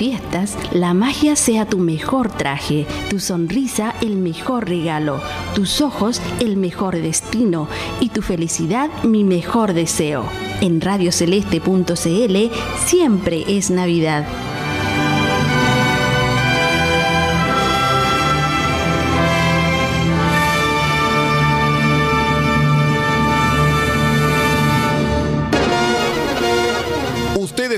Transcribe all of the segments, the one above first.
fiestas, la magia sea tu mejor traje, tu sonrisa el mejor regalo, tus ojos el mejor destino y tu felicidad mi mejor deseo. En radioceleste.cl siempre es Navidad.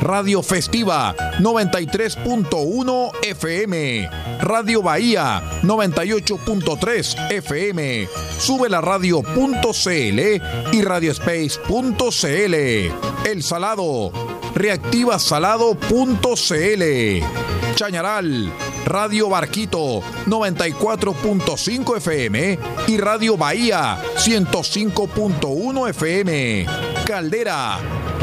Radio Festiva 93.1 FM, Radio Bahía 98.3 FM, sube la radio.cl y radiospace.cl. El Salado, reactivasalado.cl. Chañaral, Radio Barquito 94.5 FM y Radio Bahía 105.1 FM. Caldera,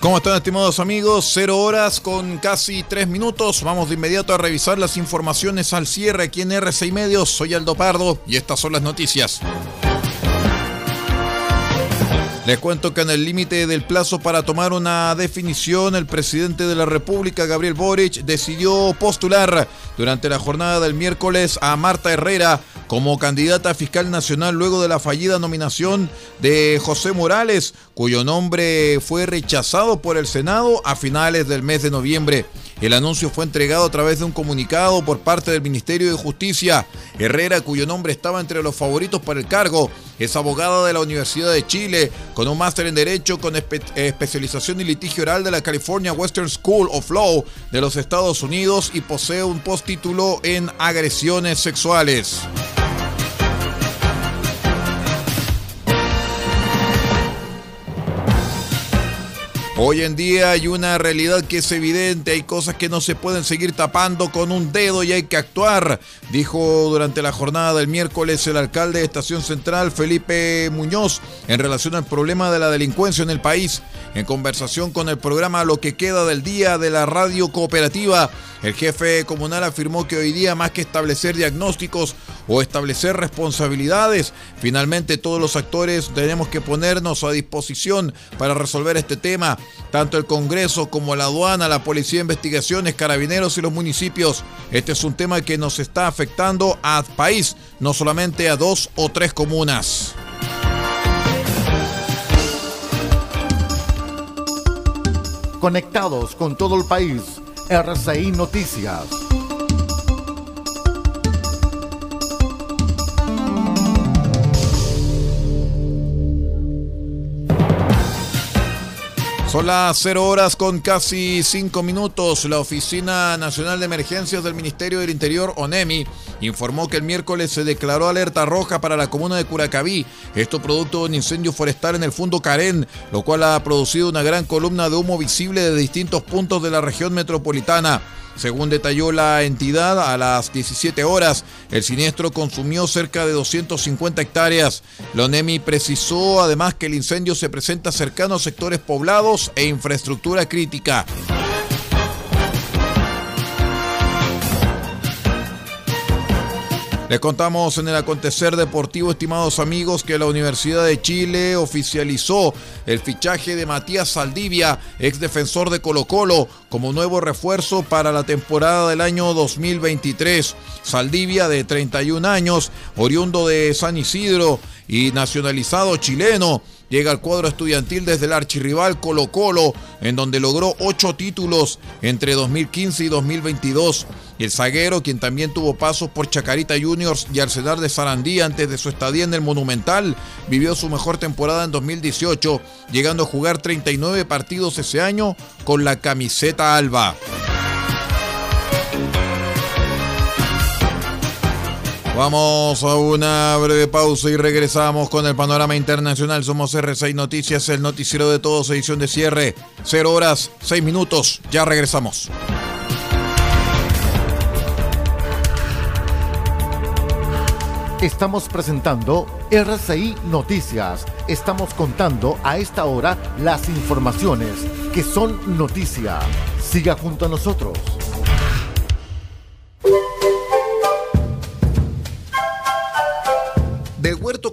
¿Cómo están estimados amigos? Cero horas con casi tres minutos. Vamos de inmediato a revisar las informaciones al cierre aquí en R6 Medios. Soy Aldo Pardo y estas son las noticias. Les cuento que en el límite del plazo para tomar una definición, el presidente de la República, Gabriel Boric, decidió postular durante la jornada del miércoles a Marta Herrera como candidata fiscal nacional luego de la fallida nominación de José Morales, cuyo nombre fue rechazado por el Senado a finales del mes de noviembre. El anuncio fue entregado a través de un comunicado por parte del Ministerio de Justicia. Herrera, cuyo nombre estaba entre los favoritos para el cargo, es abogada de la Universidad de Chile, con un máster en Derecho con especialización en litigio oral de la California Western School of Law de los Estados Unidos y posee un postítulo en agresiones sexuales. Hoy en día hay una realidad que es evidente, hay cosas que no se pueden seguir tapando con un dedo y hay que actuar, dijo durante la jornada del miércoles el alcalde de Estación Central, Felipe Muñoz, en relación al problema de la delincuencia en el país. En conversación con el programa Lo que queda del día de la radio cooperativa, el jefe comunal afirmó que hoy día más que establecer diagnósticos o establecer responsabilidades, finalmente todos los actores tenemos que ponernos a disposición para resolver este tema tanto el Congreso como la aduana, la Policía de Investigaciones, Carabineros y los municipios. Este es un tema que nos está afectando a país, no solamente a dos o tres comunas. Conectados con todo el país, RCI Noticias. Son las 0 horas con casi 5 minutos. La Oficina Nacional de Emergencias del Ministerio del Interior, ONEMI, informó que el miércoles se declaró alerta roja para la comuna de Curacaví, esto producto de un incendio forestal en el fondo Carén, lo cual ha producido una gran columna de humo visible de distintos puntos de la región metropolitana. Según detalló la entidad, a las 17 horas el siniestro consumió cerca de 250 hectáreas. La ONEMI precisó además que el incendio se presenta cercano a sectores poblados e infraestructura crítica. Les contamos en el acontecer deportivo, estimados amigos, que la Universidad de Chile oficializó el fichaje de Matías Saldivia, ex defensor de Colo Colo, como nuevo refuerzo para la temporada del año 2023. Saldivia, de 31 años, oriundo de San Isidro y nacionalizado chileno, llega al cuadro estudiantil desde el archirrival Colo Colo, en donde logró ocho títulos entre 2015 y 2022. Y el zaguero, quien también tuvo pasos por Chacarita Juniors y Arsenal de Sarandí antes de su estadía en el Monumental, vivió su mejor temporada en 2018, llegando a jugar 39 partidos ese año con la camiseta alba. Vamos a una breve pausa y regresamos con el panorama internacional. Somos R6 Noticias, el noticiero de todos, edición de cierre. Cero horas, seis minutos. Ya regresamos. Estamos presentando RCI Noticias. Estamos contando a esta hora las informaciones que son noticia. Siga junto a nosotros.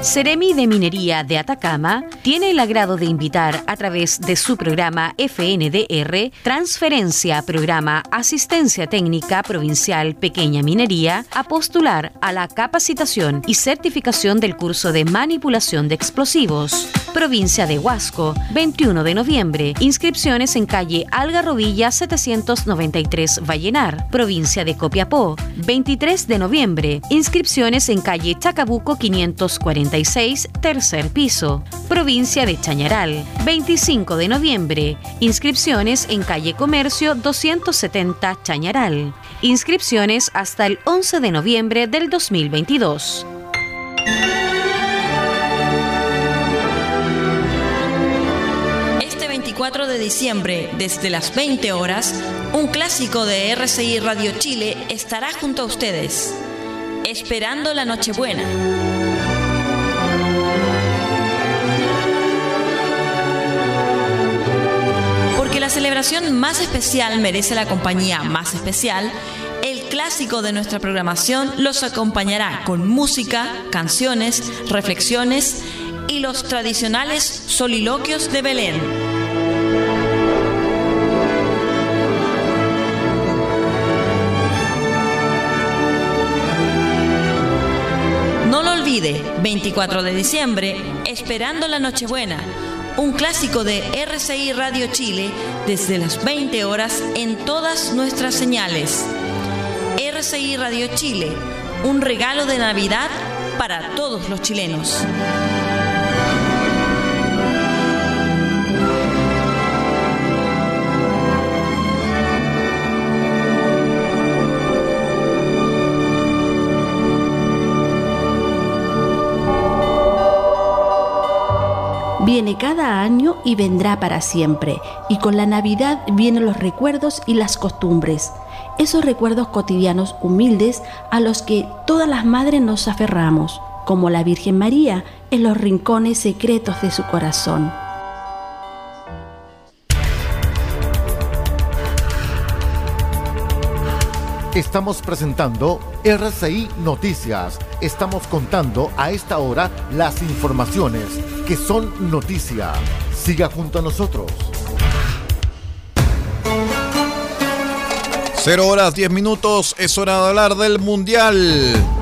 Ceremi de Minería de Atacama tiene el agrado de invitar a través de su programa FNDR Transferencia Programa Asistencia Técnica Provincial Pequeña Minería a postular a la capacitación y certificación del curso de manipulación de explosivos. Provincia de Huasco, 21 de noviembre. Inscripciones en calle Algarrobilla 793 Vallenar. Provincia de Copiapó, 23 de noviembre. Inscripciones en calle Chacabuco 546 tercer piso. Provincia de Chañaral, 25 de noviembre. Inscripciones en calle Comercio 270 Chañaral. Inscripciones hasta el 11 de noviembre del 2022. Este 24 de diciembre, desde las 20 horas, un clásico de RCI Radio Chile estará junto a ustedes, esperando la Nochebuena. La celebración más especial merece la compañía más especial, el clásico de nuestra programación los acompañará con música, canciones, reflexiones y los tradicionales soliloquios de Belén. No lo olvide, 24 de diciembre, Esperando la Nochebuena, un clásico de RCI Radio Chile desde las 20 horas en todas nuestras señales. RCI Radio Chile, un regalo de Navidad para todos los chilenos. Viene cada año y vendrá para siempre, y con la Navidad vienen los recuerdos y las costumbres, esos recuerdos cotidianos humildes a los que todas las madres nos aferramos, como la Virgen María en los rincones secretos de su corazón. Estamos presentando RCI Noticias. Estamos contando a esta hora las informaciones que son noticia. Siga junto a nosotros. Cero horas, diez minutos, es hora de hablar del Mundial.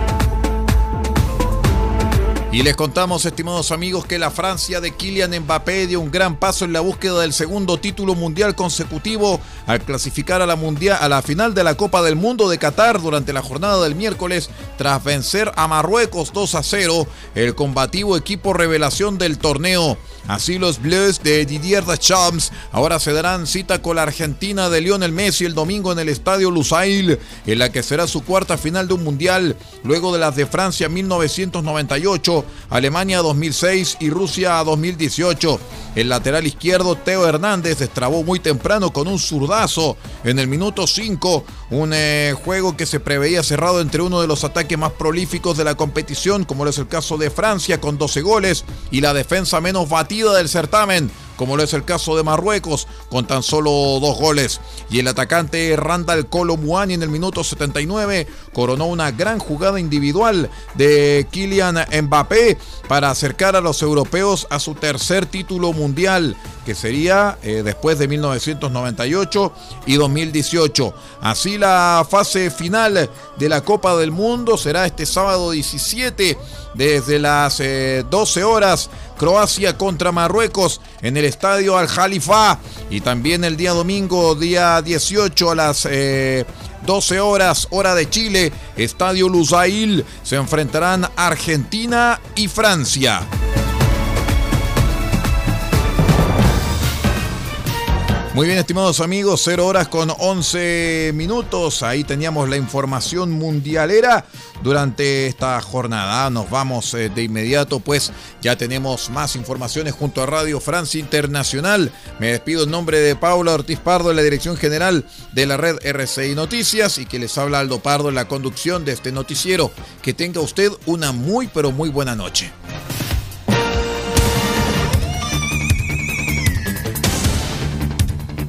Y les contamos, estimados amigos, que la Francia de Kylian Mbappé dio un gran paso en la búsqueda del segundo título mundial consecutivo al clasificar a la, mundial, a la final de la Copa del Mundo de Qatar durante la jornada del miércoles tras vencer a Marruecos 2 a 0, el combativo equipo revelación del torneo. Así los Bleus de Didier Deschamps ahora se darán cita con la Argentina de Lionel Messi el domingo en el Estadio Lusail, en la que será su cuarta final de un mundial, luego de las de Francia 1998, Alemania 2006 y Rusia 2018. El lateral izquierdo Teo Hernández destrabó muy temprano con un zurdazo en el minuto 5, un eh, juego que se preveía cerrado entre uno de los ataques más prolíficos de la competición, como es el caso de Francia con 12 goles, y la defensa menos batida del certamen como lo es el caso de Marruecos, con tan solo dos goles. Y el atacante Randall Colo Muani en el minuto 79 coronó una gran jugada individual de Kylian Mbappé para acercar a los europeos a su tercer título mundial, que sería eh, después de 1998 y 2018. Así la fase final de la Copa del Mundo será este sábado 17 desde las 12 eh, horas Croacia contra Marruecos en el estadio Al Jalifa y también el día domingo día 18 a las 12 eh, horas hora de Chile estadio Lusail se enfrentarán Argentina y Francia. Muy bien, estimados amigos, 0 horas con 11 minutos. Ahí teníamos la información mundialera durante esta jornada. Nos vamos eh, de inmediato, pues ya tenemos más informaciones junto a Radio Francia Internacional. Me despido en nombre de Paula Ortiz Pardo, la dirección general de la red RCI Noticias, y que les habla Aldo Pardo en la conducción de este noticiero. Que tenga usted una muy, pero muy buena noche.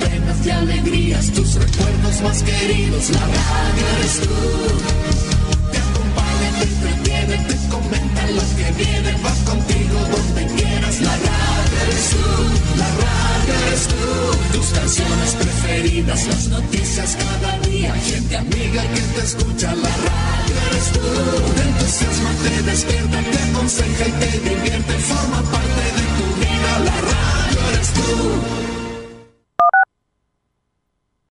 Penas y alegrías, tus recuerdos más queridos, la radio eres tú.